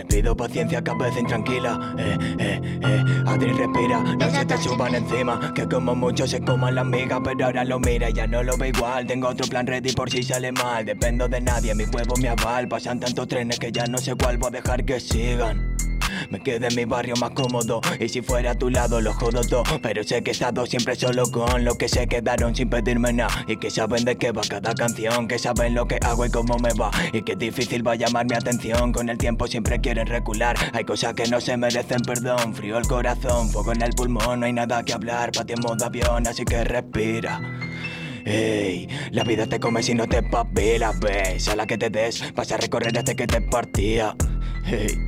Les pido paciencia, vez intranquila. Eh, eh, eh. Adri respira, no se te suban encima. Que como mucho se coman la miga, pero ahora lo mira, ya no lo ve igual. Tengo otro plan ready por si sale mal. Dependo de nadie, mi huevo, mi aval. Pasan tantos trenes que ya no sé cuál voy a dejar que sigan. Me quedé en mi barrio más cómodo. Y si fuera a tu lado lo jodo todo. Pero sé que he estado siempre solo con los que se quedaron sin pedirme nada. Y que saben de qué va cada canción Que saben lo que hago y cómo me va. Y que difícil va a llamar mi atención Con el tiempo siempre quieren recular. Hay cosas que no se merecen perdón Frío el corazón, fuego en el pulmón No hay nada que hablar, ti en modo avión Así que respira Ey, la vida te come si no te papilas, ves. A la que te des, vas a recorrer hasta que te partía. Ey,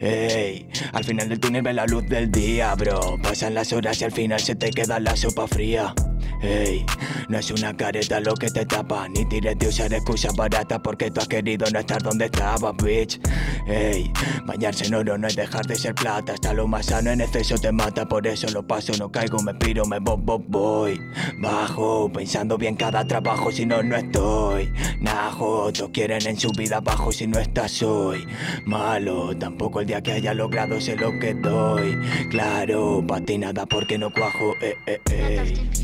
ey, al final del túnel ve la luz del día, bro. Pasan las horas y al final se te queda la sopa fría. Ey, no es una careta lo que te tapa, ni tires de usar excusas baratas porque tú has querido no estar donde estabas, bitch. Ey, bañarse en oro no es dejar de ser plata, hasta lo más sano en exceso te mata, por eso lo paso, no caigo, me piro, me voy, voy, voy. Bajo, pensando bien cada trabajo, si no, no estoy. Najo, todos quieren en su vida bajo si no estás hoy. Malo, tampoco el día que haya logrado sé lo que doy. Claro, pa' ti nada porque no cuajo, eh, eh.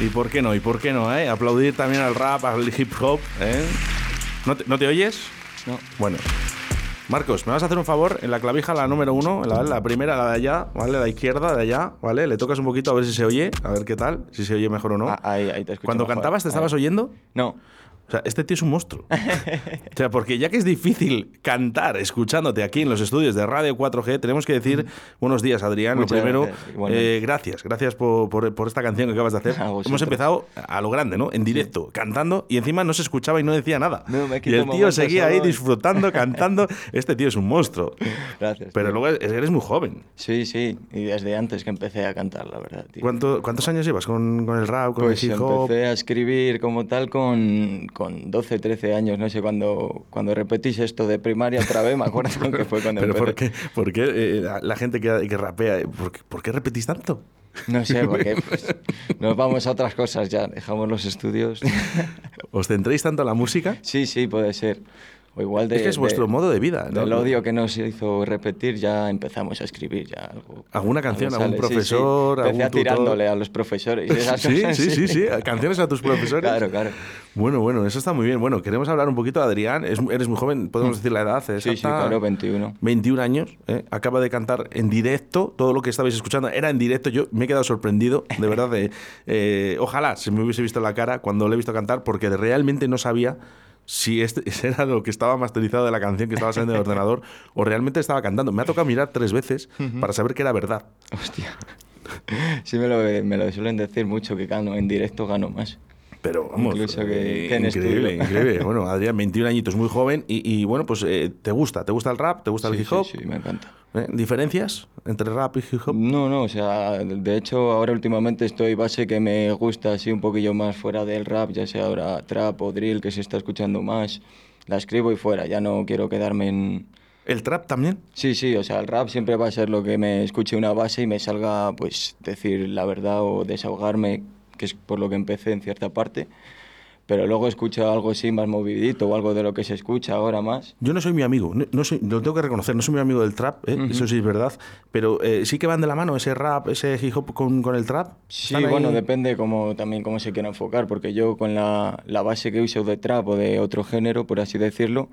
¿Y por qué no? ¿Y por qué no? Eh? Aplaudir también al rap, al hip hop. ¿eh? ¿No, te, ¿No te oyes? No. Bueno. Marcos, ¿me vas a hacer un favor? En la clavija, la número uno, la, la primera, la de allá, ¿vale? La izquierda, de allá, ¿vale? Le tocas un poquito a ver si se oye, a ver qué tal, si se oye mejor o no. Ah, ahí, ahí te escucho Cuando mejor. cantabas, ¿te estabas oyendo? No. O sea, este tío es un monstruo. o sea, porque ya que es difícil cantar escuchándote aquí en los estudios de Radio 4G, tenemos que decir buenos días, Adrián. Muchas Lo primero, gracias, eh, gracias, gracias por, por- por esta canción que acabas de hacer. A vosotros. Hemos empezado a lo grande, ¿no? En directo, cantando, y encima no se escuchaba y no decía nada. No, me y el tío seguía ahí solo disfrutando, cantando. Este tío es un monstruo. Gracias. Pero tío. luego eres, eres muy joven. Sí, sí. Y desde antes que empecé a cantar, la verdad, tío. ¿Cuánto- ¿Cuántos años llevas con, con el rap, con Pues el hip hop? empecé a escribir como tal con, con 12, 13 años, no sé, cuando, cuando repetís esto de primaria otra vez, me acuerdo que fue cuando ¿Pero por empecé. qué, por qué, eh, la- la gente que, que rapea, eh, ¿por qué, por qué repetís tanto? No sé, porque pues, nos vamos a otras cosas ya, dejamos los estudios. ¿Os centréis tanto en la música? Sí, sí, puede ser. O igual de, es que es de- vuestro modo de vida. ¿no? Del odio que nos hizo repetir, ya empezamos a escribir ya algo. ¿Alguna canción, algún sale. Sí, sí. profesor, Empecé algún a tutor? tirándole a los profesores. esas Sí, cosas, sí, sí, sí, canciones a tus profesores. Claro, claro. Bueno, bueno, eso está muy bien. Bueno, queremos hablar un poquito de Adrián. Es- eres muy joven, podemos decir la edad. Mm. Sí, sí, exacta. claro, 21. 21 años, ¿eh? acaba de cantar en directo, todo lo que estabais escuchando era en directo, yo me he quedado sorprendido, de verdad, de, eh, ojalá se me hubiese visto la cara cuando le he visto cantar, porque realmente no sabía si este era lo que estaba masterizado de la canción que estaba saliendo del ordenador o realmente estaba cantando. Me ha tocado mirar tres veces para saber que era verdad. Hostia. Sí, me lo, me lo suelen decir mucho, que gano, en directo gano más. Pero vamos, Incluso que- eh, que increíble, increíble. Bueno, Adrián, 21 añitos, muy joven y, y, bueno, pues eh, te gusta, te gusta el rap, te gusta el hip hop. Sí, sí, me encanta. ¿Eh? ¿Diferencias entre rap y hip hop? No, no, o sea, de hecho ahora últimamente estoy base que me gusta así un poquillo más fuera del rap, ya sea ahora trap o drill que se está escuchando más, la escribo y fuera, ya no quiero quedarme en... ¿El trap también? Sí, sí, o sea, el rap siempre va a ser lo que me escuche una base y me salga pues decir la verdad o desahogarme, que es por lo que empecé en cierta parte, pero luego escucho algo así más movidito o algo de lo que se escucha ahora más. Yo no soy mi amigo, no, no soy, lo tengo que reconocer, no soy mi amigo del trap, ¿eh? eso sí es verdad, pero eh, sí que van de la mano ese rap, ese hip hop con, con el trap. Sí, bueno, depende como, también cómo se quiera enfocar, porque yo con la, la base que uso de trap o de otro género, por así decirlo,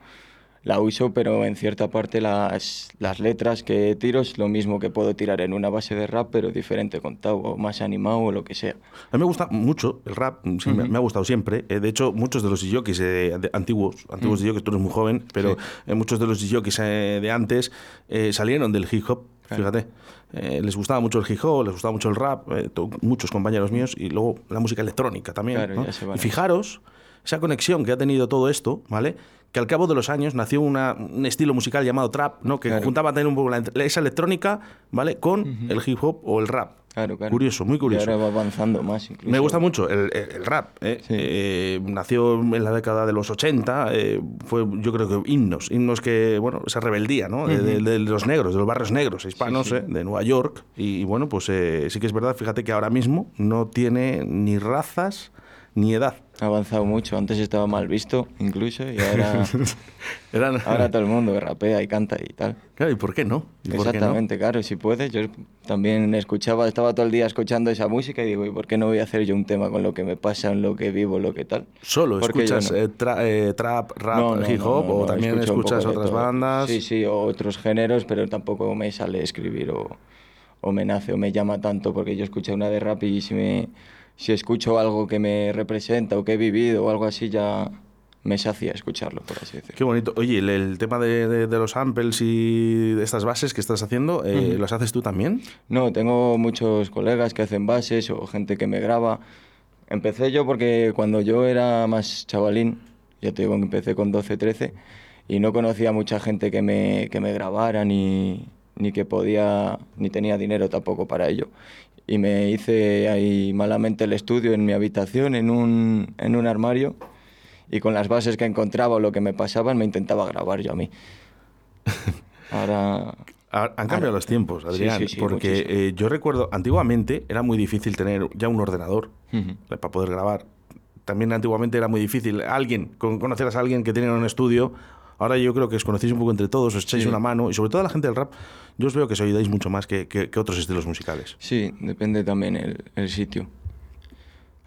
la uso, pero en cierta parte las, las letras que tiro es lo mismo que puedo tirar en una base de rap, pero diferente contado, o más animado o lo que sea. A mí me gusta mucho el rap, sí, me, me ha gustado siempre. Eh, de hecho, muchos de los DJs eh, de- antiguos, antiguos DJs, tú eres muy joven, pero eh, muchos de los DJs eh, de antes eh, salieron del hip hop, fíjate. Eh, les gustaba mucho el hip hop, les gustaba mucho el rap, eh, muchos compañeros míos, y luego la música electrónica también. Claro, ¿no? Y fijaros esa conexión que ha tenido todo esto, ¿vale? Que al cabo de los años nació una- un estilo musical llamado trap, ¿no? Que Claro. juntaba también un poco la- esa electrónica, ¿vale? Con el hip hop o el rap. Claro, claro. Curioso, muy curioso. Y ahora va avanzando más incluso. Me gusta mucho el, el- el rap. ¿eh? Sí. Eh, nació en la década de los 80. eh, fue, yo creo que himnos. Himnos que, bueno, esa rebeldía, ¿no? De, de- de los negros, de los barrios negros hispanos, Sí, sí. ¿eh? de Nueva York. Y, bueno, pues eh, sí que es verdad. Fíjate que ahora mismo no tiene ni razas ni edad. Ha avanzado mucho. Antes estaba mal visto, incluso, y ahora, Eran, ahora todo el mundo rapea y canta y tal. Claro, ¿y por qué no? ¿Y por qué no? Exactamente, claro, si puedes. Yo también escuchaba, estaba todo el día escuchando esa música y digo, ¿y por qué no voy a hacer yo un tema con lo que me pasa, en lo que vivo, lo que tal? Solo ¿Por qué yo escuchas no? eh, tra- eh, trap, rap, No, hip hop o también escuchas otras bandas. Sí, sí, o otros géneros, pero tampoco me sale escribir o, o me nace o me llama tanto, porque yo escuché una de rap y si, me, si escucho algo que me representa o que he vivido o algo así, ya me sacia escucharlo, por así decirlo. Qué bonito. Oye, el, el tema de, de- de los samples y de estas bases que estás haciendo, eh, ¿los haces tú también? No, tengo muchos colegas que hacen bases o gente que me graba. Empecé yo porque cuando yo era más chavalín, ya te digo que empecé con 12, 13, y no conocía mucha gente que me, que me grabara ni, ni que podía, ni tenía dinero tampoco para ello. Y me hice ahí malamente el estudio en mi habitación, en un, en un armario, y con las bases que encontraba o lo que me pasaban me intentaba grabar yo a mí. Ahora... Ha- Han cambiado los tiempos, Sí, Adrián, sí, sí, porque muchísimo. eh, yo recuerdo, antiguamente era muy difícil tener ya un ordenador eh, para poder grabar. También antiguamente era muy difícil. Alguien, con, conoceras a alguien que tenía un estudio, ahora yo creo que os conocéis un poco entre todos, os echáis Sí. una mano, y sobre todo la gente del rap, yo os veo que os ayudáis mucho más que, que- que otros estilos musicales. Sí, depende también el, el sitio.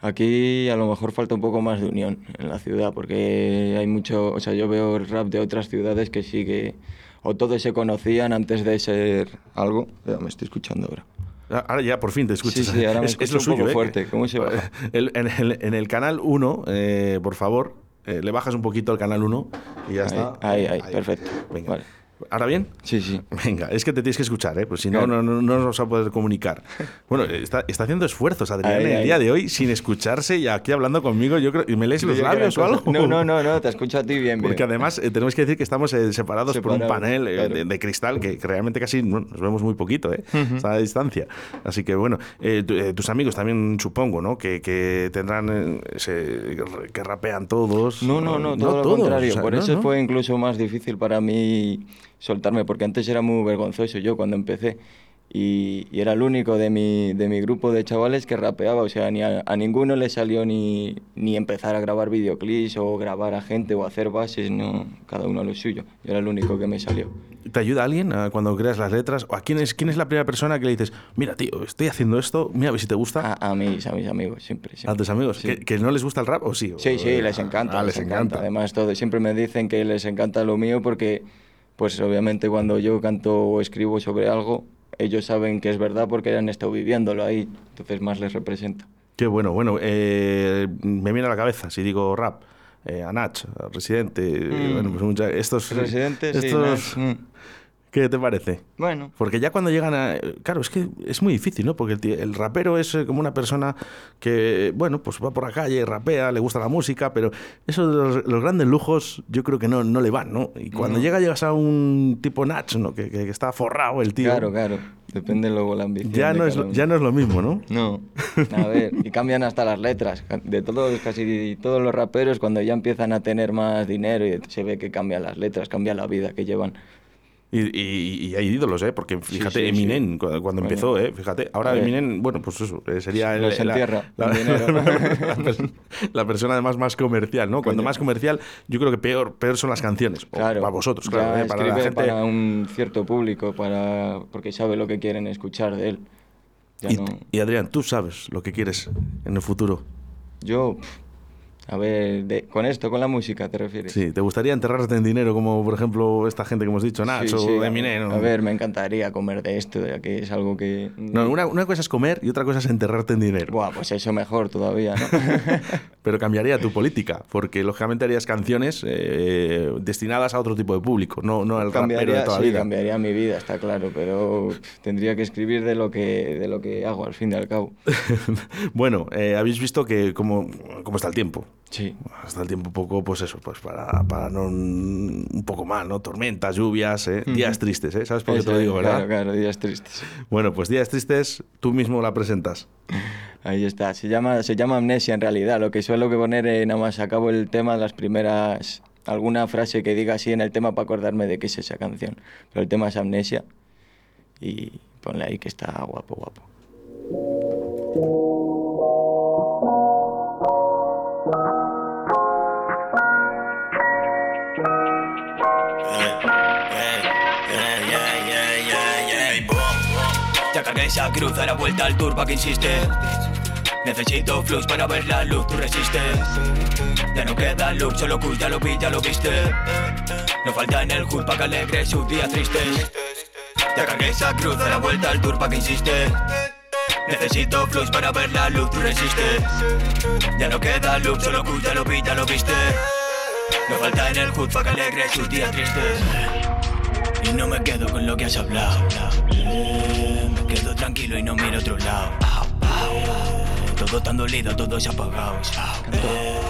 Aquí a lo mejor falta un poco más de unión en la ciudad, porque hay mucho, o sea, yo veo rap de otras ciudades que sí que, o todos se conocían antes de ser algo. Me estoy escuchando ahora. Ah, Ahora ya por fin te escuchas. Sí, sí, ahora me es, es lo un suyo, poco ¿eh? fuerte. ¿Cómo se baja? El- en, el, en el canal 1, eh, por favor, eh, le bajas un poquito al canal 1 y ya Ahí, está. ahí, ahí, perfecto. Venga. Vale. ¿Ahora bien? Sí, sí. Venga, es que te tienes que escuchar, ¿eh? Pues si no, Claro. no, no, no nos vamos a poder comunicar. Bueno, está, está haciendo esfuerzos, Adrián, Ahí, el ahí. día de hoy, sin escucharse y aquí hablando conmigo. Yo creo, ¿Y me lees los labios o algo? No, no, no, no, te escucho a ti bien, bien. Porque además eh, tenemos que decir que estamos eh, separados por un panel eh, claro. de, de cristal que, que realmente casi no- nos vemos muy poquito, ¿eh? Está a distancia. Así que bueno, eh, tu- eh, tus amigos también supongo, ¿no? Que, que tendrán, eh, ese- que rapean todos. No, no, no, todo lo todos, contrario. o sea, Por no, eso no. fue incluso más difícil para mí soltarme, porque antes era muy vergonzoso yo cuando empecé. Y, y era el único de mi, de mi grupo de chavales que rapeaba. O sea, ni a, a ninguno le salió ni, ni empezar a grabar videoclips o grabar a gente o hacer bases, no, cada uno lo suyo. Yo era el único que me salió. ¿Te ayuda alguien ah, cuando creas las letras? ¿O a quién es, quién es la primera persona que le dices, mira, tío, estoy haciendo esto, mira a ver si te gusta? A, a mis, a mis amigos, siempre. ¿A siempre. tus amigos? Sí. ¿Que, que no les gusta el rap o sí? Sí, O- sí, les encanta. Ah, les encanta. Además, todo, siempre me dicen que les encanta lo mío porque, pues obviamente cuando yo canto o escribo sobre algo, ellos saben que es verdad porque han estado viviéndolo ahí, entonces más les representa. Qué bueno, bueno, eh, me viene a la cabeza si digo rap. Eh, Anach, Residente, Mm. bueno, pues mucha- estos... Residente, sí, estos- mm. ¿Qué te parece? Bueno, Porque ya cuando llegan a... Claro, es que es muy difícil, ¿no? Porque el, tío- el rapero es eh, como una persona que, bueno, pues va por la calle, rapea, le gusta la música, pero eso de los, los grandes lujos yo creo que no, no le van, ¿no? Y cuando No. llega llegas a un tipo Nach, ¿no? Que, que- que está forrado el tío. claro, claro. Depende luego la ambición. Ya no, es, lo- ya no es lo mismo, ¿no? No, a ver, y cambian hasta las letras. De todos, casi todos los raperos, cuando ya empiezan a tener más dinero y se ve que cambian las letras, cambia la vida que llevan. Y, y- y hay ídolos, ¿eh? Porque fíjate, sí, sí. Eminem, cu- cuando, Bueno. empezó, ¿eh? Fíjate, ahora. Eminem, bueno, pues eso, eh, sería... el- la, persona además más comercial, ¿no? Cuando más comercial, yo creo que peor, peor son las canciones. Claro, para vosotros, claro. ¿eh? Para la escribe gente... para un cierto público, para porque sabe lo que quieren escuchar de él. Y, no- y Adrián, tú sabes lo que quieres en el futuro. Yo, a ver, de- con esto, con la música, ¿te refieres? Sí, ¿te gustaría enterrarte en dinero como, por ejemplo, esta gente que hemos dicho, Nach Sí, sí, o- A ver, me encantaría comer de esto, ya que es algo que... No, una, una cosa es comer y otra cosa es enterrarte en dinero. Buah, pues eso mejor todavía, ¿no? Pero cambiaría tu política, porque lógicamente harías canciones eh, destinadas a otro tipo de público, no, no al rapero de cambiaría, toda la sí, vida. cambiaría mi vida, está claro, pero tendría que escribir de lo que, de lo que hago, al fin y al cabo. bueno, eh, habéis visto que cómo, cómo está el tiempo. Sí. Hasta el tiempo poco, pues eso, pues para, para no un poco mal, ¿no? Tormentas, lluvias, ¿eh? días tristes, ¿eh? ¿Sabes por qué te lo digo, verdad? Claro, claro, días tristes. Bueno, pues días tristes, tú mismo la presentas. Ahí está, se llama, se llama amnesia en realidad. Lo que suelo que poner, eh, nada más acabo el tema, las primeras, alguna frase que diga así en el tema para acordarme de qué es esa canción. Pero el tema es amnesia y ponle ahí que está guapo, guapo. Esa cruz, a la vuelta al turba que insiste. Necesito flux para ver la luz, tú resistes. Ya no queda luz, solo Kush, ya lo vi, ya lo viste. No falta en el hood para que alegre sus días tristes. Ya cargué esa cruz, a la vuelta al turba que insiste. Necesito flux para ver la luz, tú resistes. Ya no queda luz, solo Kush, ya lo vi, lo viste. No falta en el hood para que alegre sus días tristes. Y no me quedo con lo que has hablado. Quedo tranquilo y no miro a otro lado. Eh, Todo tan dolido, todos apagados. Eh,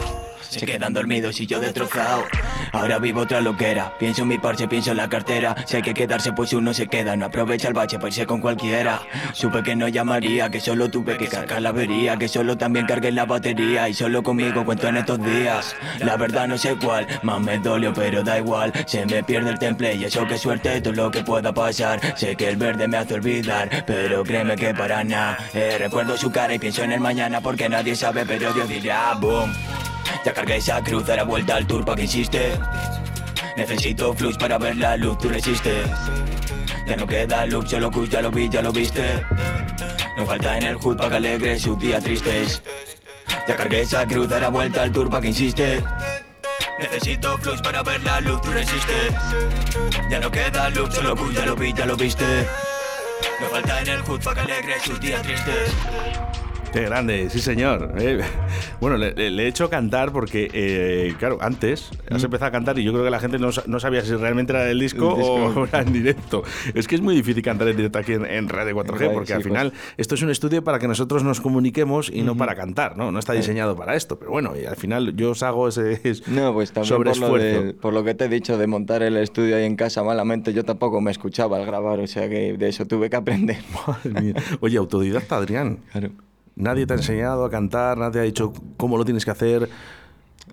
Se quedan dormidos y yo destrozado. Ahora vivo otra loquera. Pienso en mi parche, pienso en la cartera. Si hay que quedarse, pues uno se queda. No aprovecha el bache para irse con cualquiera. Supe que no llamaría, que solo tuve que cargar la avería. Que solo también cargué la batería. Y solo conmigo cuento en estos días. La verdad no sé cuál, más me dolió, pero da igual. Se me pierde el temple y eso que suerte todo lo que pueda pasar. Sé que el verde me hace olvidar, pero créeme que para nada. Eh, recuerdo su cara y pienso en el mañana porque nadie sabe, pero Dios dirá boom. Ya cargué esa cruz, dará vuelta al tour pa' que insiste. Necesito flux para ver la luz, tú resistes. Ya no queda luz, solo Kush, ya lo vi, ya lo viste. No falta en el hood pa' que alegre sus días tristes. Ya cargué esa cruz, dará vuelta al tour pa' que insiste. Necesito flux para ver la luz, tú resistes. Ya no queda luz, solo Kush, ya lo vi, ya lo viste. No falta en el hood pa' que alegre sus días tristes. Qué grande, sí señor. Eh, bueno, le, le- he hecho cantar porque, eh, claro, antes has empezado a cantar y yo creo que la gente no, no sabía si realmente era del disco, disco. o era en directo. Es que es muy difícil cantar en directo aquí en, en Radio 4G Radio, porque sí, al pues. final esto es un estudio para que nosotros nos comuniquemos y no para cantar, ¿no? No está diseñado para esto, pero bueno, y al final yo os hago ese es- No, pues también por lo, de- por lo que te he dicho de montar el estudio ahí en casa malamente, yo tampoco me escuchaba al grabar, o sea que de eso tuve que aprender. Madre mía. Oye, autodidacta, Adrián. Claro. Nadie te ha enseñado a cantar, nadie ha dicho cómo lo tienes que hacer.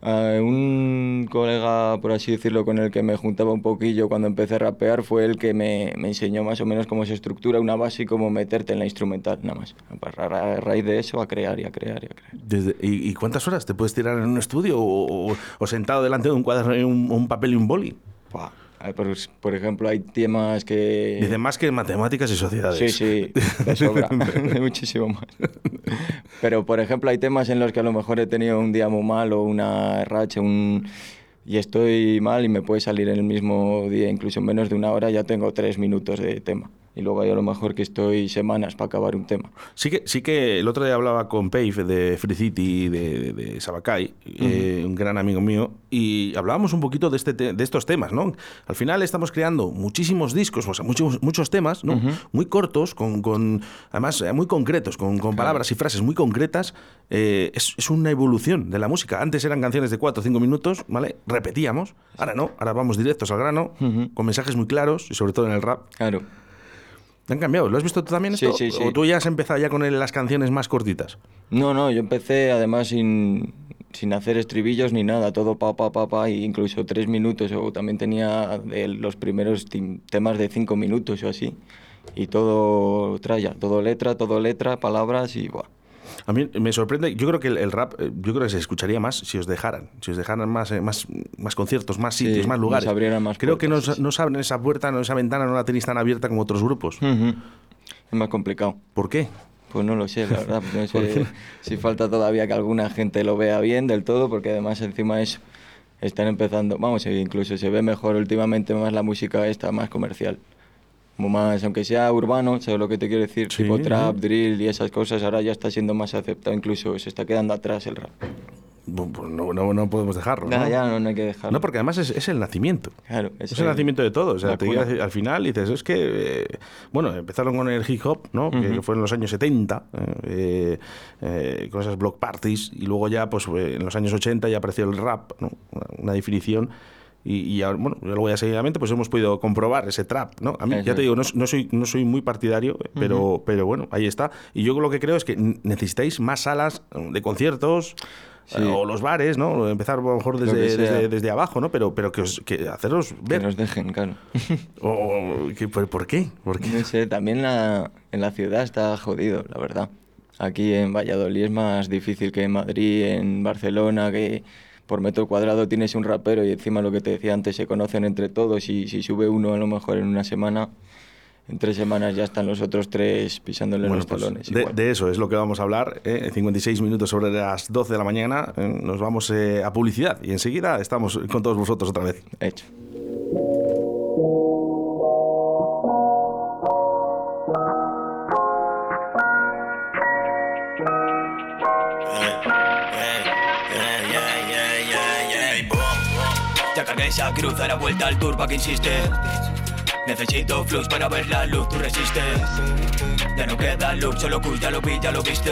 Ah, un colega, por así decirlo, con el que me juntaba un poquillo cuando empecé a rapear fue el que me, me enseñó más o menos cómo se estructura una base y cómo meterte en la instrumental, nada más. A, ra- a raíz de eso, a crear y a crear y a crear. Desde- ¿y, y cuántas horas te puedes tirar en un estudio o, o- o sentado delante de un cuaderno, un, un papel y un boli? Buah. Por, por ejemplo, hay temas que... Dice más que matemáticas y sociedades. Sí, sí, de sobra, de muchísimo más. Pero, por ejemplo, hay temas en los que a lo mejor he tenido un día muy mal o una racha, un... y estoy mal y me puede salir en el mismo día, incluso en menos de una hora ya tengo tres minutos de tema. Y luego hay a lo mejor que estoy semanas para acabar un tema. Sí que, sí que el otro día hablaba con Pave de Free City, de, de, de Sabacay, eh, un gran amigo mío, y hablábamos un poquito de, este te- de estos temas, ¿no? Al final estamos creando muchísimos discos, o sea, muchos, muchos temas, ¿no? Muy cortos, con, con además eh, muy concretos, con, con palabras y frases muy concretas. Eh, es, es una evolución de la música. Antes eran canciones de 4 o 5 minutos, ¿vale? Repetíamos. Ahora no, ahora vamos directos al grano, con mensajes muy claros, y sobre todo en el rap. Claro. ¿Han cambiado? ¿Lo has visto tú también Sí, esto? sí, sí. ¿O tú ya has empezado ya con las canciones más cortitas? No, no, yo empecé además sin, sin hacer estribillos ni nada, todo pa, pa, pa, pa, e incluso tres minutos, o también tenía los primeros temas de cinco minutos o así, y todo traya, todo letra, todo letra, palabras y buah. A mí me sorprende, yo creo que el, el rap, eh, yo creo que se escucharía más si os dejaran, si os dejaran más, eh, más, más conciertos, más Sí, sitios, más nos lugares. abrieran más creo que nos, sí, nos abren esa puerta, no, esa ventana, no la tenéis tan abierta como otros grupos. Es más complicado. ¿Por qué? Pues no lo sé, la verdad. No ¿Por sé si falta todavía que alguna gente lo vea bien del todo, porque además encima es están empezando, vamos, e incluso se ve mejor últimamente más la música esta, más comercial. Como más, aunque sea urbano, ¿sabes lo que te quiero decir? Sí, tipo trap, drill y esas cosas, ahora ya está siendo más aceptado, incluso se está quedando atrás el rap. pues no, no, no podemos dejarlo. Ya, ¿no? ya, no, no hay que dejarlo. No, porque además es, es el nacimiento. Claro, Es el nacimiento de todo. O sea, te al final dices, es que, eh, bueno, empezaron con el hip hop, ¿no? Que- Que, fue en los años 70, eh, eh, con esas block parties, y luego ya, pues eh, en los años 80 ya apareció el rap, ¿no? Una, una definición. Y, y ahora, bueno, yo luego ya seguidamente, pues hemos podido comprobar ese trap, ¿no? A mí, ya te digo, no, no soy, no soy muy partidario, pero, pero bueno, ahí está. Y yo lo que creo es que necesitáis más salas eh, de conciertos. Sí. eh, O los bares, ¿no? Empezar a lo mejor Lo desde, que sea. desde, desde abajo, ¿no? Pero, pero que, os, que haceros Que ver. nos dejen, claro. O, que- ¿por, por qué? ¿Por qué? No sé, también la, en la ciudad está jodido, la verdad. Aquí en Valladolid es más difícil que en Madrid, en Barcelona, que por metro cuadrado tienes un rapero y encima lo que te decía antes, se conocen entre todos y si sube uno a lo mejor en una semana, en tres semanas ya están los otros tres pisándole Bueno, los pues, talones. de, de eso es lo que vamos a hablar. ¿eh? 56 minutos sobre las 12 de la mañana. eh, nos vamos eh, a publicidad y enseguida estamos con todos vosotros otra vez. Hecho. Esa cruz, a vuelta al tour pa' que insiste. Necesito flux para ver la luz, tú resistes. Ya no queda look, solo cool, ya lo vi, ya lo viste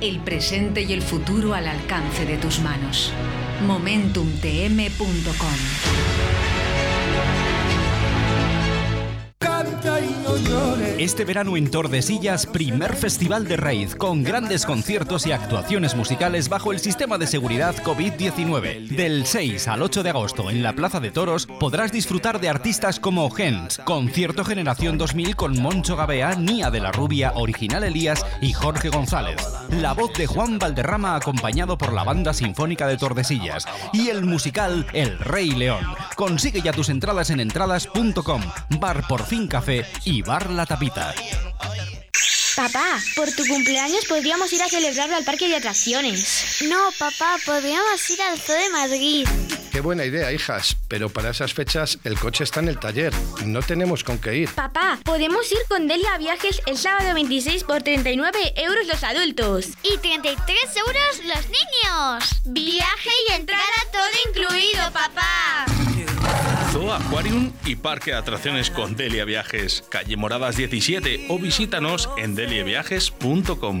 El presente y el futuro al alcance de tus manos. MomentumTM.com Este verano en Tordesillas, primer festival de raíz con grandes conciertos y actuaciones musicales bajo el sistema de seguridad COVID-19. Del 6 al 8 de agosto en la Plaza de Toros podrás disfrutar de artistas como Gens, Concierto Generación 2000 con Moncho Gabea, Nia de la Rubia, Original Elías y Jorge González. La voz de Juan Valderrama acompañado por la Banda Sinfónica de Tordesillas y el musical El Rey León. Consigue ya tus entradas en entradas.com, Bar Por Fin Café y Bar La Papá, por tu cumpleaños podríamos ir a celebrarlo al parque de atracciones. No, papá, podríamos ir al Zoo de Madrid. Qué buena idea, hijas, pero para esas fechas el coche está en el taller. No tenemos con qué ir. Papá, podemos ir con Delia Viajes el sábado 26 por 39 euros los adultos. Y 33 euros los niños. Viaje y entrada todo incluido, papá. Zoo Aquarium y Parque de Atracciones con Delia Viajes, calle Moradas 17 o visítanos en deliaviajes.com.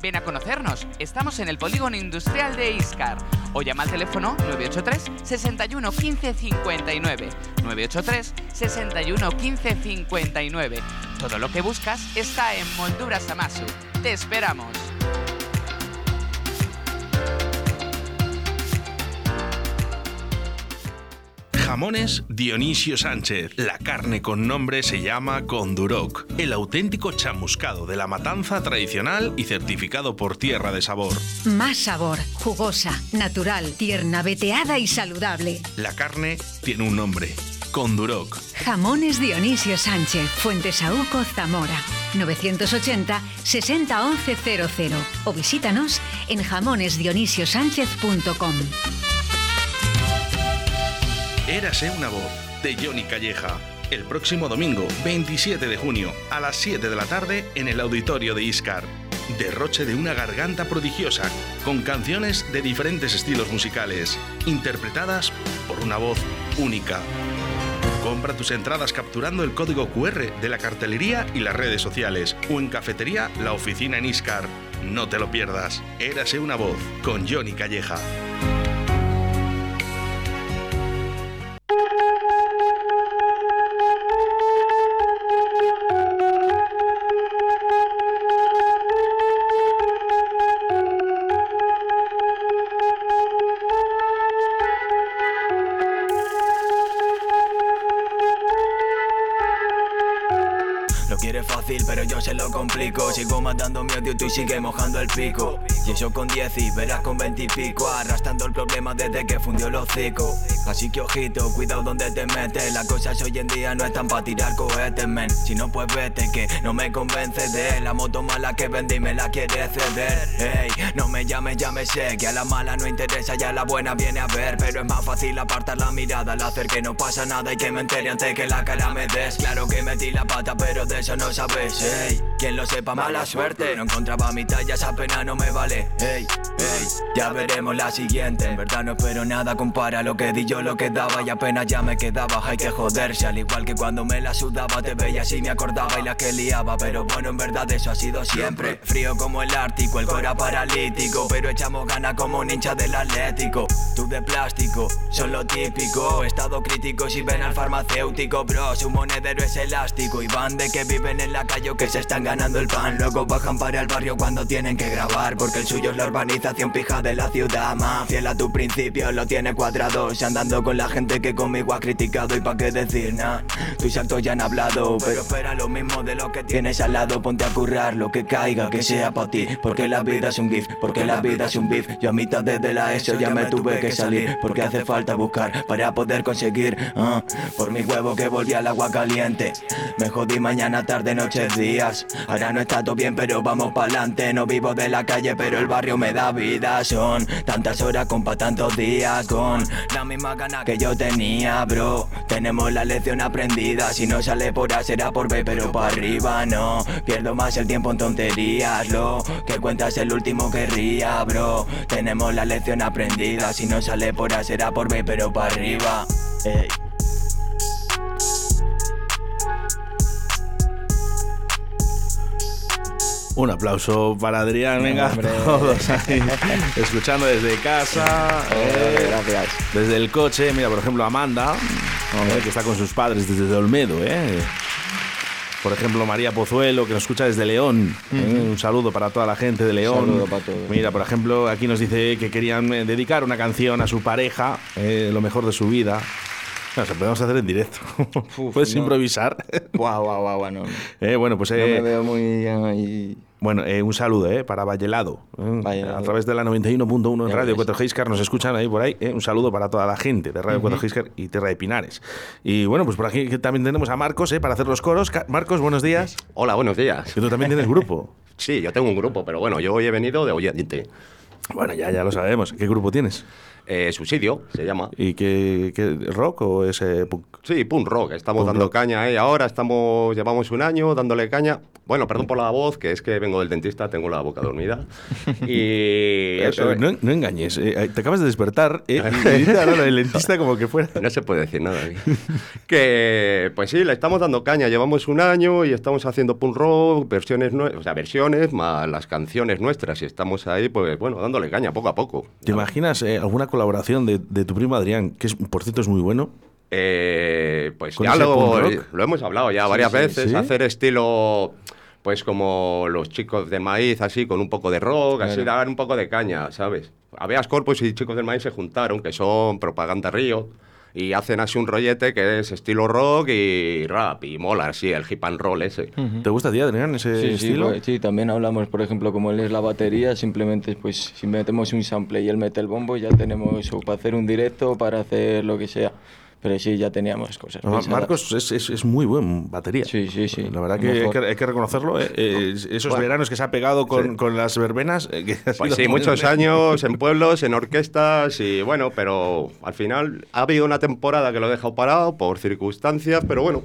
Ven a conocernos. Estamos en el polígono industrial de Iscar. O llama al teléfono 983 61 15 59. 983 61 15 59. Todo lo que buscas está en Molduras Amasu. Te esperamos. Jamones Dionisio Sánchez. La carne con nombre se llama Conduroc. El auténtico chamuscado de la matanza tradicional y certificado por Tierra de Sabor. Más sabor, jugosa, natural, tierna, veteada y saludable. La carne tiene un nombre. Conduroc. Jamones Dionisio Sánchez, Fuentesauco, Zamora. 980 60 11 00 o visítanos en jamonesdionisiosánchez.com. Érase una voz de Johnny Calleja. el próximo domingo 27 de junio a las 7 de la tarde en el auditorio de Iscar. Derroche de una garganta prodigiosa, con canciones de diferentes estilos musicales, interpretadas por una voz única. Compra tus entradas capturando el código QR de la cartelería y las redes sociales o en cafetería La Oficina en Iscar. No te lo pierdas. Érase una voz con Johnny Calleja. Sigo matando mi odio, tú y sigue mojando el pico. Y eso con 10 y verás con 20 y pico. Arrastrando el problema desde que fundió el hocico. Así que ojito, cuidado donde te metes. Las cosas hoy en día no están para tirar cohetes, men. Si no, pues vete, que no me convence de la moto mala que vendí me la quiere ceder. Ey, no me llames, ya me sé que a la mala no interesa, ya la buena viene a ver. Pero es más fácil apartar la mirada al hacer que no pasa nada y que me entere antes que la cara me des. Claro que metí la pata, pero de eso no sabes, ey. Quien lo sepa, mala suerte. No encontraba mi talla, esa pena no me vale, ey, ey. Ya veremos la siguiente. En verdad no espero nada, compara lo que di yo, lo que daba y apenas ya me quedaba. Hay que joderse, al igual que cuando me la sudaba, te veía así me acordaba y la que liaba. Pero bueno, en verdad eso ha sido siempre. Frío como el Ártico, el cora paralítico. Pero echamos gana como un hincha del Atlético. Tú de plástico, son lo típico. Estado crítico si ven al farmacéutico, bro. Su monedero es elástico y van de que viven en la calle o que se están ganando el pan. Luego bajan para el barrio cuando tienen que grabar. Porque el suyo es la urbanización pija de la ciudad. Más fiel a tu principio, lo tiene cuadrado. Se andando con la gente que conmigo ha criticado. Y pa' qué decir, nah. Tus actos ya han hablado. Pero espera lo mismo de lo que tienes al lado. Ponte a currar lo que caiga, que sea para ti. Porque la vida es un gif, porque la vida es un beef. Yo a mitad desde la ESO ya me tuve que salir. Porque hace falta buscar para poder conseguir. ah. Por mi huevo que volví al agua caliente. Me jodí mañana, tarde, noches, días. Ahora no está todo bien, pero vamos pa'lante. No vivo de la calle, pero el barrio me da vida. Son tantas horas, compa, tantos días. Con la misma gana que yo tenía, bro. Tenemos la lección aprendida. Si no sale por A, será por B, pero para arriba no. Pierdo más el tiempo en tonterías. Lo que cuentas el último que ría, bro. Tenemos la lección aprendida. Si no sale por A, será por B, pero para arriba. Un aplauso para Adrián, venga, todos ahí, escuchando desde casa, eh, gracias. desde el coche. Mira, por ejemplo, Amanda, eh, que está con sus padres desde Olmedo. Eh. Por ejemplo, María Pozuelo, que nos escucha desde León. Eh, Un saludo para toda la gente de León. Saludo para todos. Mira, por ejemplo, aquí nos dice que querían dedicar una canción a su pareja, eh, lo mejor de su vida. No, se podemos hacer en directo. Puedes no. improvisar. Guau, guau, guau, guau, no. Eh, bueno, pues No eh, me veo muy ahí. bueno, eh, un saludo eh, para Vallelado. eh, Vallelado. A través de la 91.1 en Radio ves. 4 Giscar nos escuchan ahí por ahí. eh, un saludo para toda la gente de Radio 4 Giscar y Tierra de Pinares. Y bueno, pues por aquí también tenemos a Marcos eh, para hacer los coros. Marcos, buenos días. Hola, buenos días. Que tú también tienes grupo. Sí, yo tengo un grupo, pero bueno, yo hoy he venido de oyente. Bueno, ya, ya lo sabemos. ¿Qué grupo tienes? Eh, Subsidio se llama. ¿Y qué, qué rock o es eh, punk? Sí, punk rock. Estamos Punk dando rock. caña, ¿eh? Ahora estamos, llevamos un año dándole caña. Bueno, perdón por la voz, que es que vengo del dentista, tengo la boca dormida. Y eso. Eh, no, no engañes, eh, te acabas de despertar eh, el dentista como que fuera. No se puede decir nada aquí. que, pues sí, le estamos dando caña. Llevamos un año y estamos haciendo punk rock, versiones, o sea, versiones más las canciones nuestras. Y estamos ahí, pues bueno, dándole caña poco a poco. ¿Te imaginas eh, alguna colaboración de, de tu primo Adrián, que es, por cierto es muy bueno? Eh, pues ¿Con ya lo, lo hemos hablado ya Sí, varias sí, veces, sí. hacer estilo, pues como los chicos de maíz, así, con un poco de rock, así, Claro. dar un poco de caña, ¿sabes? Aveas Corpus y Chicos del Maíz se juntaron, que son Propaganda Río, y hacen así un rollete que es estilo rock y rap, y mola así, el hip and roll ese. ¿Te gusta a ti, Adrián, ese Sí, sí, estilo? pues, sí, también hablamos, por ejemplo, como él es la batería, simplemente pues si metemos un sample y él mete el bombo, ya tenemos eso para hacer un directo, para hacer lo que sea. Pero sí, ya teníamos cosas. No. Marcos es, es- es muy buen batería. Sí, sí, sí. La verdad que hay, que hay que reconocerlo. eh, eh, esos Bueno. veranos que se ha pegado con, Sí. con las verbenas. eh, que Pues sí, muchos años en pueblos, en orquestas y bueno, pero al final ha habido una temporada que lo he dejado parado por circunstancias, pero bueno,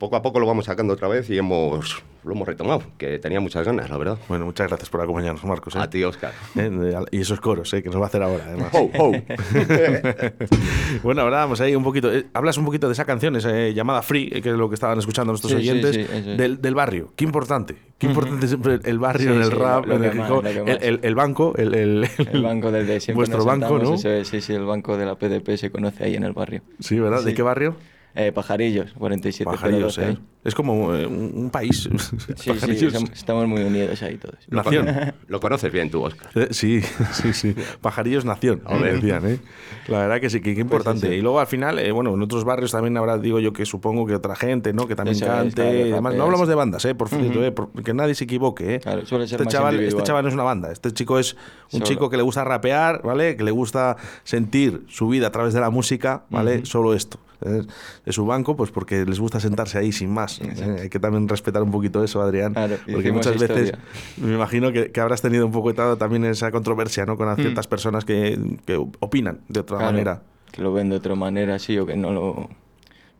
poco a poco lo vamos sacando otra vez y hemos lo hemos retomado, que tenía muchas ganas, la verdad. Bueno, muchas gracias por acompañarnos, Marcos. ¿eh? A ti, Oscar. Eh, de- Y esos coros eh, que nos va a hacer ahora, además. Ho, ho. bueno, hablábamos ahí un poquito. eh, hablas un poquito de esa canción eh, llamada Free, eh, que es lo que estaban escuchando nuestros Sí, sí, oyentes, sí, es. del, del barrio. Qué importante. Qué importante siempre el barrio Sí, en el sí, rap, en el, más, el, más. el- el banco, el, el- El banco del de siempre vuestro banco, ¿no? eso es, sí, sí, el banco de la PDP se conoce ahí en el barrio. Sí, ¿verdad? ¿De Sí. qué barrio? Eh, Pajarillos, 47. Pajarillos, ¿eh? Es como eh, un, un país. Sí, sí, som- estamos muy unidos ahí todos. Nación. Lo conoces bien tú, Oscar. Eh, Sí, sí, sí. Pajarillos Nación, me decían, ¿eh? La verdad que sí, que, que importante. sí. Y luego al final, eh, bueno, en otros barrios también habrá, digo yo, que supongo que otra gente, ¿no? Que también Eso es, cante. claro, y demás. rapeas. No hablamos de bandas, ¿eh? Por cierto, eh, por- que nadie se equivoque, ¿eh? Claro, suele ser Este más chaval, este individual. chaval no es una banda. Este chico es un Solo. chico que le gusta rapear, ¿vale? Que le gusta sentir su vida a través de la música, ¿vale? Solo esto. De su banco, pues porque les gusta sentarse ahí sin más. ¿eh? Hay que también respetar un poquito eso, Adrián. Claro, porque muchas veces me imagino que, que habrás tenido un poco también esa controversia, ¿no? Con Mm. ciertas personas que, que opinan de otra Claro, manera. Que lo ven de otra manera, sí, o que no lo,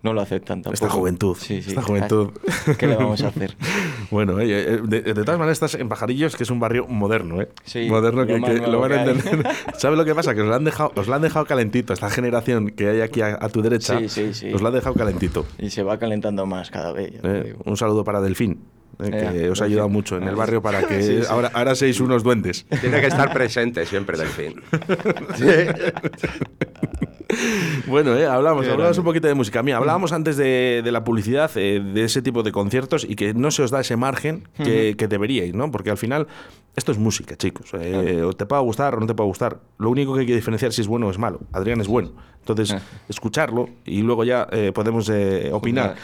no lo aceptan tampoco. Esta juventud. Sí, sí. Esta juventud. ¿Qué le vamos a hacer? Bueno, oye, eh, de, de todas maneras estás en Pajarillos, que es un barrio moderno, ¿eh? Sí, moderno lo que, que lo van a entender. ¿Sabes lo que pasa? Que os lo han dejado, os lo han dejado calentito. Esta generación que hay aquí a, a tu derecha, Sí, sí, sí. os lo han dejado calentito. Y se va calentando más cada vez. Eh, un saludo para Delfín, eh, que Eh, os ha ayudado Delfín. mucho en el Ah, barrio para que sí, sí. Ahora, ahora seáis unos duendes. Tiene que estar presente siempre del fin. Bueno, eh, hablamos, hablamos un poquito de música. Mira, hablábamos antes de, de la publicidad, eh, de ese tipo de conciertos y que no se os da ese margen que, que deberíais, ¿no? Porque al final esto es música, chicos. Eh, o te puede gustar o no te puede gustar. Lo único que hay que diferenciar si es bueno o es malo. Adrián es bueno. Entonces, Ah. escucharlo y luego ya eh, podemos eh, opinar.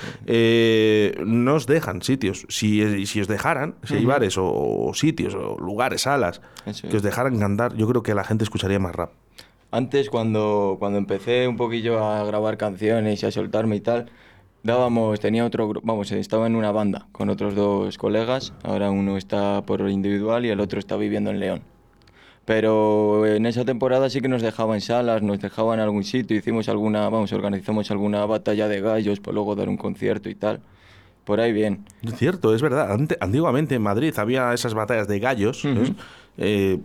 No os dejan sitios. Si, si os dejaran, si hay bares o, o sitios o lugares, salas, que os dejaran cantar, yo creo que la gente escucharía más rap. Antes, cuando, cuando empecé un poquillo a grabar canciones y a soltarme y tal, dábamos, tenía otro grupo, vamos, estaba en una banda con otros dos colegas, ahora uno está por individual y el otro está viviendo en León. Pero en esa temporada sí que nos dejaban salas, nos dejaban algún sitio, hicimos alguna, vamos, organizamos alguna batalla de gallos, para luego dar un concierto y tal. Por ahí bien. Cierto, es verdad. Ante- antiguamente en Madrid había esas batallas de gallos. Ujú. ¿ves? Eh,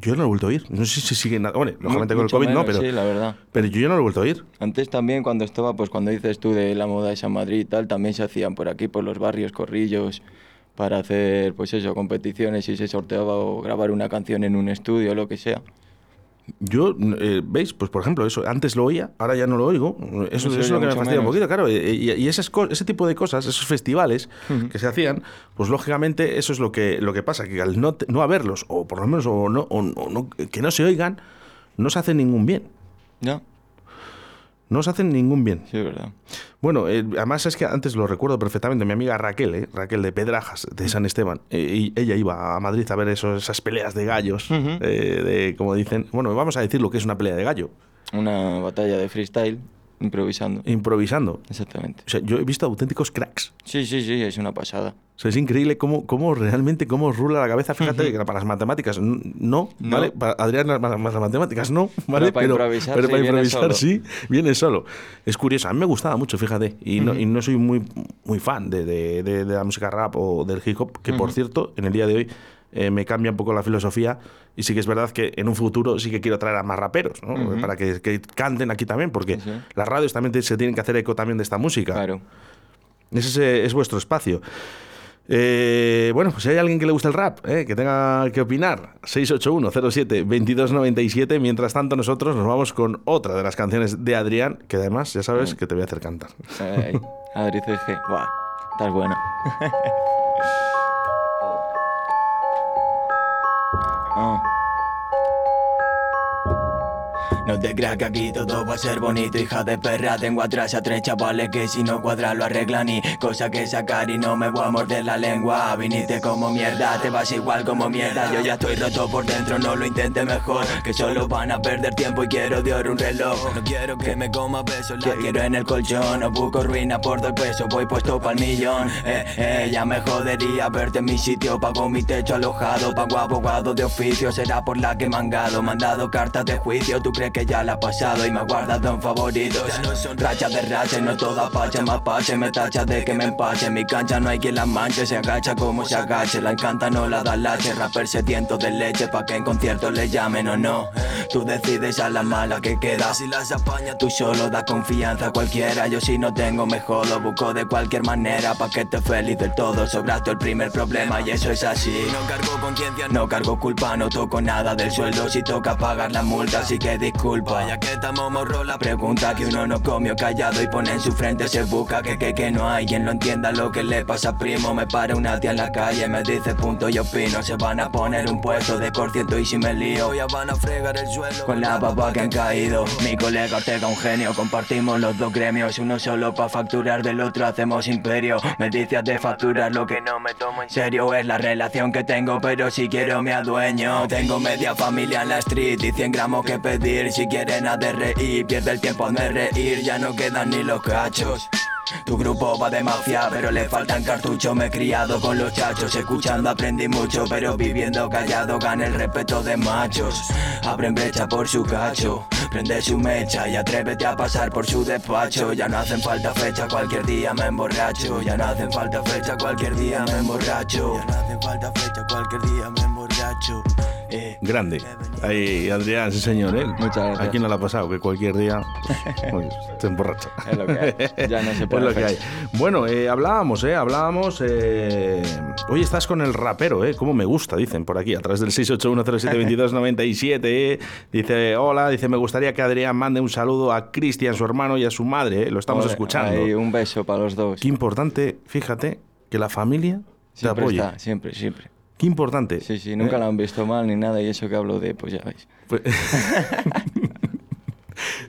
yo no lo he vuelto a oír. No sé si siguen. nada- Bueno, lógicamente con el COVID no, pero, Sí, la verdad. pero yo ya no lo he vuelto a oír. Antes también cuando estaba, pues cuando dices tú de la moda esa en Madrid y tal, también se hacían por aquí, por los barrios, corrillos, para hacer, pues eso, competiciones y se sorteaba o grabar una canción en un estudio o lo que sea. Yo, eh, ¿veis? Pues por ejemplo, eso antes lo oía, ahora ya no lo oigo. Eso, es lo que me fastidia un poquito, claro. eh, Y, y esas co- ese tipo de cosas, esos festivales que se hacían, pues lógicamente eso es lo que, lo que pasa, que al no, no haberlos, o por lo menos o no, o- o no- que no se oigan, no se hace ningún bien. ¿Ya? No se hacen ningún bien. Sí, es verdad. Bueno, eh, además es que antes lo recuerdo perfectamente, mi amiga Raquel, eh, Raquel de Pedrajas, de San Esteban, eh, y ella iba a Madrid a ver esos- esas peleas de gallos, eh, de, como dicen, bueno, vamos a decir lo que es una pelea de gallo, Una batalla de freestyle, improvisando. improvisando. Exactamente. O sea, yo he visto auténticos cracks. Sí, sí, sí, es una pasada. O sea, es increíble cómo, cómo realmente cómo rula la cabeza. Fíjate que para las matemáticas no, No. ¿vale? Para Adrián las, las matemáticas no, ¿vale? para improvisar, pero para viene improvisar solo. sí, viene solo. Es curioso, a mí me gustaba mucho, fíjate. Y no, y no soy muy, muy fan de, de- de- de la música rap o del hip hop, que por cierto, en el día de hoy eh, me cambia un poco la filosofía. Y sí que es verdad que en un futuro sí que quiero traer a más raperos. Para que, que canten aquí también, porque Sí, sí. las radios también se tienen que hacer eco también de esta música. Claro. Ese es, es vuestro espacio. Eh, bueno, pues si hay alguien que le gusta el rap, eh, que tenga que opinar, 681-07-2297. Mientras tanto, nosotros nos vamos con otra de las canciones de Adrián, que además ya sabes que te voy a hacer cantar. Ay, Adri CG. Buah, estás buena. Ah. No te creas que aquí todo va a ser bonito, hija de perra. Tengo atrás a tres chavales que si no cuadra lo arreglan y cosa que sacar y no me voy a morder la lengua. Viniste como mierda, te vas igual como mierda. Yo ya estoy roto por dentro, no lo intentes mejor. Que solo van a perder tiempo y quiero de oro un reloj. No quiero que me coma besos, la quiero en el colchón. No busco ruina por dos pesos, voy puesto pa'l millón. Eh, eh, ya me jodería verte en mi sitio. Pago mi techo alojado, pago abogado de oficio. Será por la que he mangado, mandado cartas de juicio. Tú crees que ya la ha pasado y me ha guardado en favoritos. Ya no son rachas de racha, no toda pacha, más pache. Me tacha de que me empache. Mi cancha no hay quien la manche, se agacha como se agache. La encanta, no la da lache. Rapper sediento de leche, pa' que en conciertos le llamen o no. Tú decides a la mala que queda. Si las apaña, tú solo da confianza a cualquiera. Yo si no tengo, me jodo, busco de cualquier manera pa' que esté feliz del todo. Sobraste el primer problema y eso es así. No cargo conciencia, no cargo culpa, no toco nada del sueldo. Si toca pagar la multa, así que disculpa. Ya que estamos morro, la pregunta que uno no comió callado y pone en su frente se busca que que que no hay quien lo entienda lo que le pasa primo. Me para una tía en la calle, me dice punto y opino. Se van a poner un puesto de corciento y si me lío, ya van a fregar el suelo con la baba que han caído. Mi colega Ortega, un genio, compartimos los dos gremios. Uno solo pa' facturar, del otro hacemos imperio. Me dice de facturar lo que no me tomo en serio. Es la relación que tengo, pero si quiero me adueño. Tengo media familia en la street y 100 gramos que pedir. Si quieren a de reír, pierde el tiempo de reír. Ya no quedan ni los cachos. Tu grupo va de mafia, pero le faltan cartuchos. Me he criado con los chachos, escuchando aprendí mucho, pero viviendo callado gana el respeto de machos. Abren brecha por su cacho, prende su mecha y atrévete a pasar por su despacho. Ya no hacen falta fecha, cualquier día me emborracho. Ya no hacen falta fecha, cualquier día me emborracho. Ya no hacen falta fecha, cualquier día me emborracho. Eh, Grande. Ahí, Adrián, sí señor, ¿eh? Muchas gracias. ¿A quién no le ha pasado? Que cualquier día pues, te emborracha. Es lo que hay. Ya no se Es puede lo que hay. Bueno, eh, hablábamos, ¿eh? Hablábamos. Eh... Hoy estás con el rapero, ¿eh? Cómo me gusta, dicen por aquí, a través del 681072297. ¿eh? Dice, hola, dice, me gustaría que Adrián mande un saludo a Cristian, su hermano, y a su madre, ¿eh? Lo estamos escuchando. ahí, un beso para los dos. Qué importante, fíjate, que la familia te Siempre apoye. está, siempre, siempre. Qué importante. Sí, sí, nunca ¿eh? la han visto mal ni nada y eso que hablo de, pues ya veis. Pues-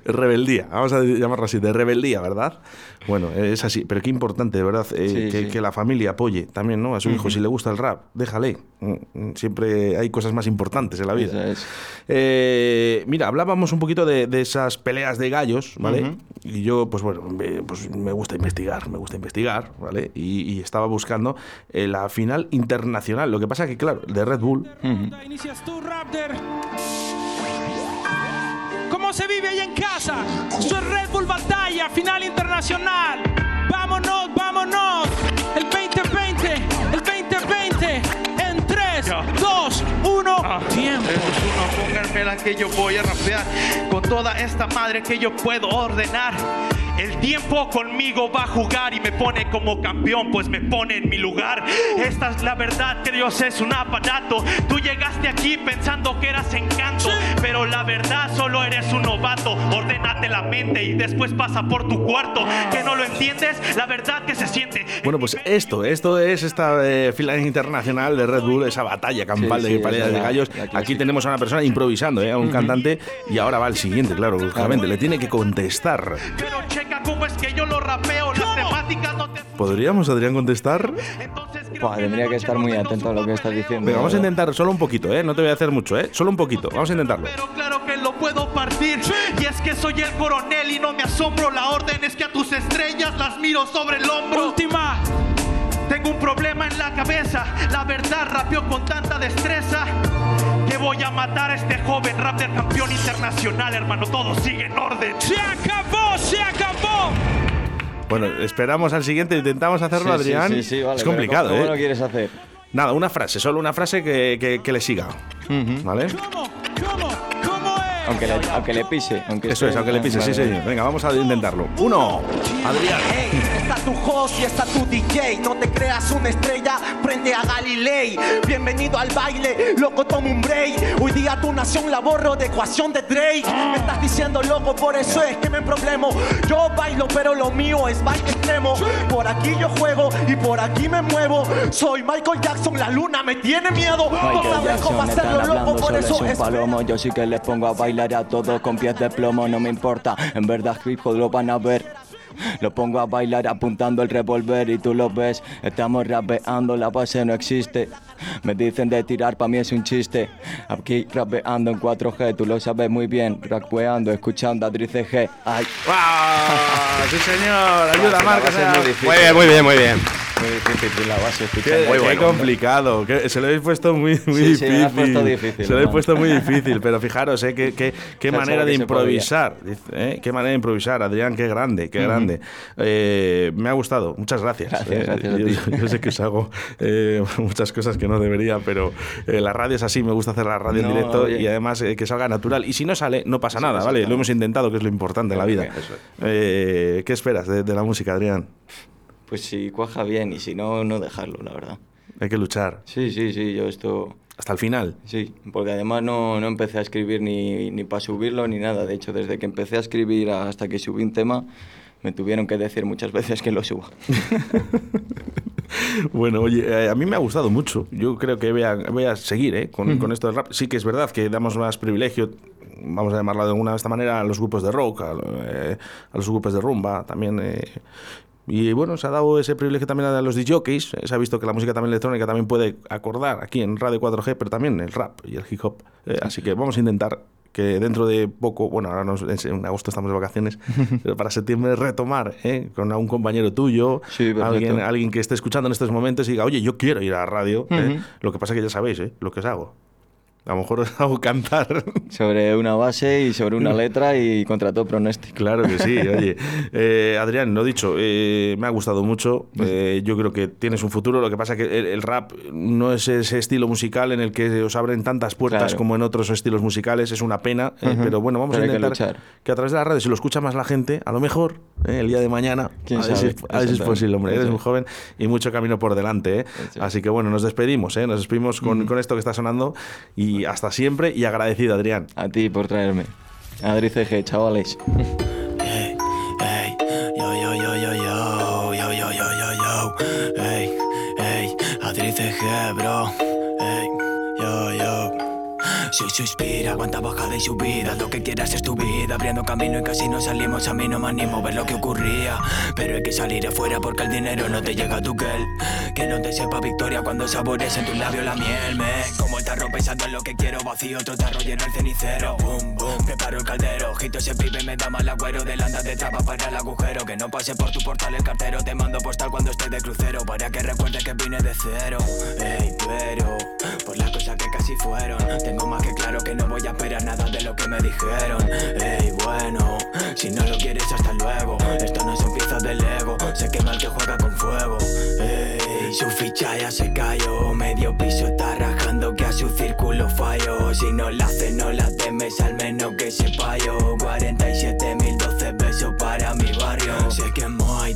rebeldía, vamos a llamarlo así, de rebeldía, ¿verdad? Bueno, es así, pero qué importante, de verdad, eh, Sí, que, sí. que la familia apoye también, ¿no? A su hijo, Ujú. si le gusta el rap, déjale. Mm, mm, Siempre hay cosas más importantes en la vida. Es. Eh, mira, hablábamos un poquito de, de esas peleas de gallos, ¿vale? Ujú. Y yo, pues bueno, me, pues me gusta investigar, me gusta investigar, ¿vale? Y, y estaba buscando eh, la final internacional. Lo que pasa que, claro, de Red Bull, tú, Raptor. ¿Cómo se vive ahí en casa? Soy Red Bull Batalla, final internacional. Vámonos, vámonos. El 2020, el 2020. En 3, 2, 1, tiempo. uno, pónganmela que yo voy a rapear con toda esta madre que yo puedo ordenar. El tiempo conmigo va a jugar y me pone como campeón, pues me pone en mi lugar. Esta es la verdad que Dios es un aparato. Tú llegaste aquí pensando que eras encanto, pero la verdad solo eres un novato. Ordénate la mente y después pasa por tu cuarto. Que no lo entiendes, la verdad que se siente. Bueno, pues esto, esto es esta eh, final internacional de Red Bull, esa batalla campal Sí, de sí, peleas de gallos. Aquí tenemos a una persona improvisando, ¿eh? a un cantante, y ahora va el siguiente, claro, lógicamente, le tiene que contestar. Pero checa cómo es que yo lo rapeo. Las temáticas no te ¿Podríamos, Adrián, contestar? Tendría que estar muy atento a lo que estás diciendo. Vamos a intentar solo un poquito, ¿eh? No te voy a hacer mucho, ¿eh? Solo un poquito, vamos a intentarlo. Pero claro que lo puedo partir. Y es que soy el coronel y no me asombro. La orden es que a tus estrellas las miro sobre el hombro. Última. Tengo un problema en la cabeza. La verdad rapeo con tanta destreza. Que voy a matar a este joven rap del campeón internacional, hermano. Todo sigue en orden. Se acabó, se acabó. Bueno, esperamos al siguiente, intentamos hacerlo, Sí, sí, Adrián. sí, sí, vale, es complicado, ¿cómo, ¿eh? ¿Cómo lo quieres hacer? Nada, una frase, solo una frase que, que- que le siga. ¿Vale? Aunque le, aunque le pise. Aunque Eso es, aunque le pise, sí, señor. Venga, vamos a intentarlo. Uno, Adrián. Ey, está tu host y está tu DJ. No te creas una estrella, prende a Galilei. Bienvenido al baile, loco, toma un break. Hoy día tu nación la borro de ecuación de Drake. Me estás diciendo loco, por eso es que me problemo. Yo bailo, pero lo mío es baile extremo. Por aquí yo juego y por aquí me muevo. Soy Michael Jackson, la luna me tiene miedo. No sabes cómo hacerlo loco, por eso es. palomo. Yo sí que les pongo a bailar bailar a todos con pies de plomo, no me importa. En verdad, hip hop lo van a ver. Lo pongo a bailar apuntando el revólver y tú lo ves. Estamos rapeando, la base no existe. Me dicen de tirar, pa' mí es un chiste. Aquí rapeando en 4G, tú lo sabes muy bien. Rapeando, escuchando a Drice G. Ay. ¡Wow! ¡Sí, señor! ¡Ayuda, La Marcos! es muy. Muy bien, muy bien, muy bien. Difícil, la base Qué, muy qué complicado. que se lo habéis puesto muy, muy Sí, difícil. sí, puesto Se lo habéis puesto muy difícil. Pero fijaros, ¿eh? Qué, qué- qué Pensaba manera de improvisar. ¿eh? Qué manera de improvisar, Adrián. Qué grande, qué grande. Eh, me ha gustado. Muchas gracias. Gracias, gracias a yo, sé que os hago muchas cosas que no debería, pero la radio es así. Me gusta hacer la radio en directo oye. y además que salga natural. Y si no sale, no pasa nada, ¿vale? Lo hemos intentado, que es lo importante en la vida. Es. ¿Qué esperas de, de la música, Adrián? Pues si cuaja bien y si no, no dejarlo, la verdad. Hay que luchar. Sí, sí, sí, yo esto... Hasta el final. Sí, porque además no, no empecé a escribir ni, ni para subirlo ni nada. De hecho, desde que empecé a escribir hasta que subí un tema, me tuvieron que decir muchas veces que lo suba. Bueno, oye, eh, a mí me ha gustado mucho. Yo creo que voy a, voy a seguir eh, con, con esto del rap. Sí que es verdad que damos más privilegio, vamos a llamarlo de alguna de esta manera, a los grupos de rock, a, eh, a los grupos de rumba también. eh. Y bueno, se ha dado ese privilegio también a los DJs. Se ha visto que la música también electrónica también puede acordar aquí en Radio 4G, pero también el rap y el hip hop. Eh, así que vamos a intentar que dentro de poco, bueno, ahora nos- en, agosto estamos de vacaciones, pero para septiembre retomar ¿eh? con un compañero tuyo, alguien, alguien que esté escuchando en estos momentos y diga, oye, yo quiero ir a la radio. ¿eh? Lo que pasa es que ya sabéis lo que os hago. A lo mejor os hago cantar. sobre una base y sobre una letra y contra todo pronóstico. Claro que sí, oye. Eh, Adrián, lo dicho, eh, me ha gustado mucho. Eh, yo creo que tienes un futuro. Lo que pasa es que el, el rap no es ese estilo musical en el que os abren tantas puertas Claro. como en otros estilos musicales. Es una pena. eh, Ujú. pero bueno, vamos Pero a que intentar luchar. que, a través de la radio, si lo escucha más la gente, a lo mejor eh, el día de mañana, ¿Quién a sabe? es- a es posible, hombre. Eres es. joven y mucho camino por delante. eh. Así que bueno, nos despedimos. Nos despedimos con, con esto que está sonando y hasta siempre y agradecido, Adrián. A ti por traerme. Adri CG, chavales. Ey, yo, yo, yo, yo, yo, yo, yo, yo, yo, yo, ey, ey, Adri CG, bro. Si suspira, aguanta bajada y subida Lo que quieras es tu vida. Abriendo camino y casi no salimos A mí no me animo a ver lo que ocurría. Pero hay que salir afuera porque el dinero no te llega a tu gel Que no te sepa victoria cuando sabores en tu labio la miel. Me como el tarro pensando en lo que quiero Vacío otro tarro lleno el cenicero. Boom, boom, preparo el caldero. Ojito ese pibe me da mal agüero. Del anda de traba para el agujero. Que no pase por tu portal el cartero. Te mando postal cuando esté de crucero. Para que recuerde que vine de cero. Ey, pero Por las cosas que casi fueron. Tengo más que claro que no voy a esperar nada de lo que me dijeron. Ey, bueno Si no lo quieres hasta luego. Esto no son piezas del ego Se quema el que juega con fuego. Ey, su ficha ya se cayó Medio piso está rajando que a su círculo fallo. Si no la hace no la temes al menos que sepa yo 47.012 besos para mi barrio. Se quemó, hay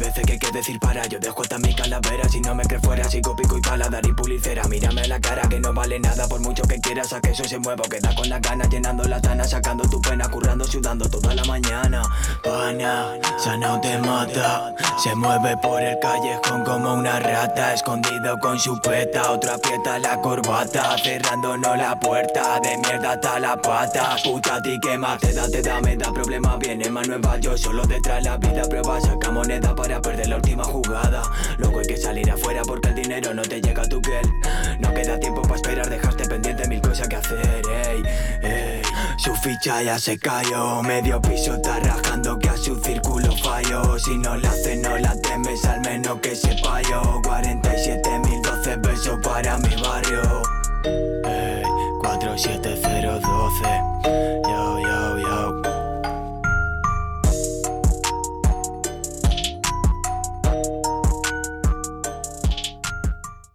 veces que hay que decir para. Yo dejo hasta mi calavera Si no me crees fuera sigo pico y paladar y pulicera Mírame la cara que no vale nada Por mucho que quieras a que eso se mueva. Queda con la gana llenando la tana Sacando tu pena, currando, sudando toda la mañana. Pana, sana te mata. Se mueve por el callejón como una rata Escondido con su peta Otro aprieta la corbata Cerrándonos la puerta. De mierda hasta la pata Puta ti que más te da, te da, me da problema Viene más nueva, yo solo detrás la vida. Prueba, saca moneda para perder la última jugada. Luego hay que salir afuera porque el dinero no te llega a tu gel No queda tiempo para esperar, dejaste pendiente mil cosas que hacer ey. Su ficha ya se cayó Medio piso está rajando que a su círculo fallo. Si no la hace no la temes al menos que sepa yo 47.012 besos para mi barrio. Ey, 47012